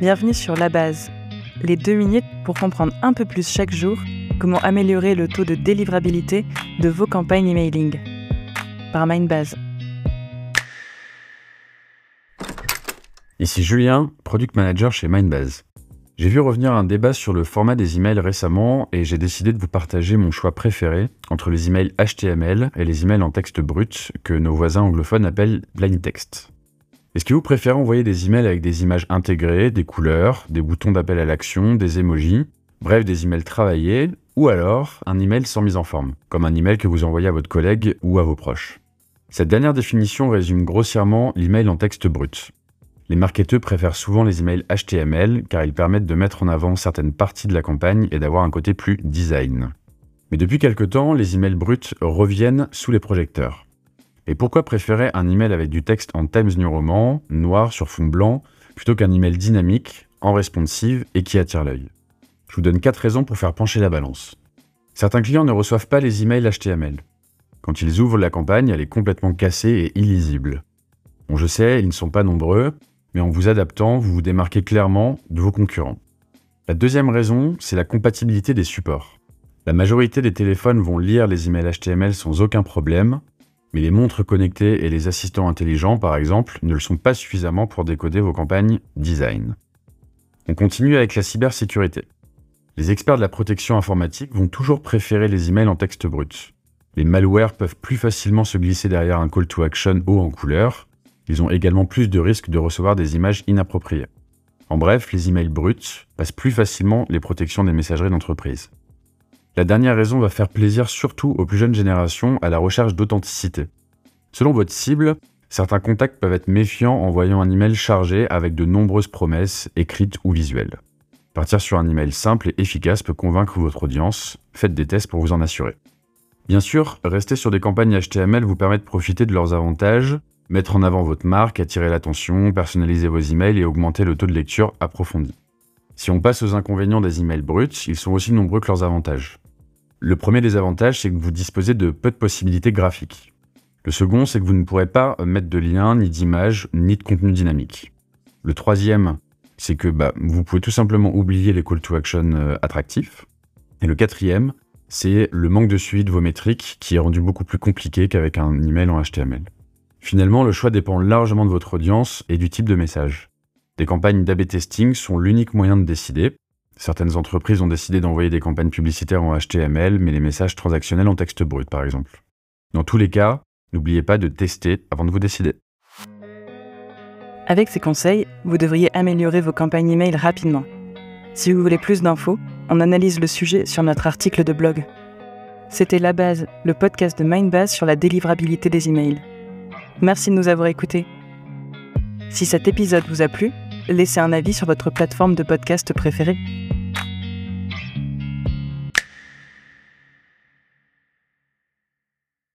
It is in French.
Bienvenue sur La Base, les deux minutes pour comprendre un peu plus chaque jour comment améliorer le taux de délivrabilité de vos campagnes emailing. Par Mindbase. Ici Julien, Product Manager chez Mindbase. J'ai vu revenir un débat sur le format des emails récemment et j'ai décidé de vous partager mon choix préféré entre les emails HTML et les emails en texte brut que nos voisins anglophones appellent plain text. Est-ce que vous préférez envoyer des emails avec des images intégrées, des couleurs, des boutons d'appel à l'action, des emojis, bref des emails travaillés, ou alors un email sans mise en forme, comme un email que vous envoyez à votre collègue ou à vos proches? Cette dernière définition résume grossièrement l'email en texte brut. Les marketeurs préfèrent souvent les emails HTML car ils permettent de mettre en avant certaines parties de la campagne et d'avoir un côté plus design. Mais depuis quelque temps, les emails bruts reviennent sous les projecteurs. Et pourquoi préférer un email avec du texte en Times New Roman, noir sur fond blanc, plutôt qu'un email dynamique, en responsive et qui attire l'œil? Je vous donne quatre raisons pour faire pencher la balance. Certains clients ne reçoivent pas les emails HTML. Quand ils ouvrent la campagne, elle est complètement cassée et illisible. Bon, je sais, ils ne sont pas nombreux, mais en vous adaptant, vous vous démarquez clairement de vos concurrents. La deuxième raison, c'est la compatibilité des supports. La majorité des téléphones vont lire les emails HTML sans aucun problème, mais les montres connectées et les assistants intelligents, par exemple, ne le sont pas suffisamment pour décoder vos campagnes design. On continue avec la cybersécurité. Les experts de la protection informatique vont toujours préférer les emails en texte brut. Les malwares peuvent plus facilement se glisser derrière un call to action haut en couleur, ils ont également plus de risques de recevoir des images inappropriées. En bref, les emails bruts passent plus facilement les protections des messageries d'entreprise. La dernière raison va faire plaisir surtout aux plus jeunes générations à la recherche d'authenticité. Selon votre cible, certains contacts peuvent être méfiants en voyant un email chargé avec de nombreuses promesses écrites ou visuelles. Partir sur un email simple et efficace peut convaincre votre audience, faites des tests pour vous en assurer. Bien sûr, rester sur des campagnes HTML vous permet de profiter de leurs avantages, mettre en avant votre marque, attirer l'attention, personnaliser vos emails et augmenter le taux de lecture approfondi. Si on passe aux inconvénients des emails bruts, ils sont aussi nombreux que leurs avantages. Le premier des avantages, c'est que vous disposez de peu de possibilités graphiques. Le second, c'est que vous ne pourrez pas mettre de liens, ni d'images, ni de contenu dynamique. Le troisième, c'est que bah, vous pouvez tout simplement oublier les call to action euh, attractifs. Et le quatrième, c'est le manque de suivi de vos métriques qui est rendu beaucoup plus compliqué qu'avec un email en HTML. Finalement, le choix dépend largement de votre audience et du type de message. Des campagnes d'AB testing sont l'unique moyen de décider. Certaines entreprises ont décidé d'envoyer des campagnes publicitaires en HTML, mais les messages transactionnels en texte brut, par exemple. Dans tous les cas, n'oubliez pas de tester avant de vous décider. Avec ces conseils, vous devriez améliorer vos campagnes email rapidement. Si vous voulez plus d'infos, on analyse le sujet sur notre article de blog. C'était La Base, le podcast de Mindbase sur la délivrabilité des emails. Merci de nous avoir écoutés. Si cet épisode vous a plu, laissez un avis sur votre plateforme de podcast préférée.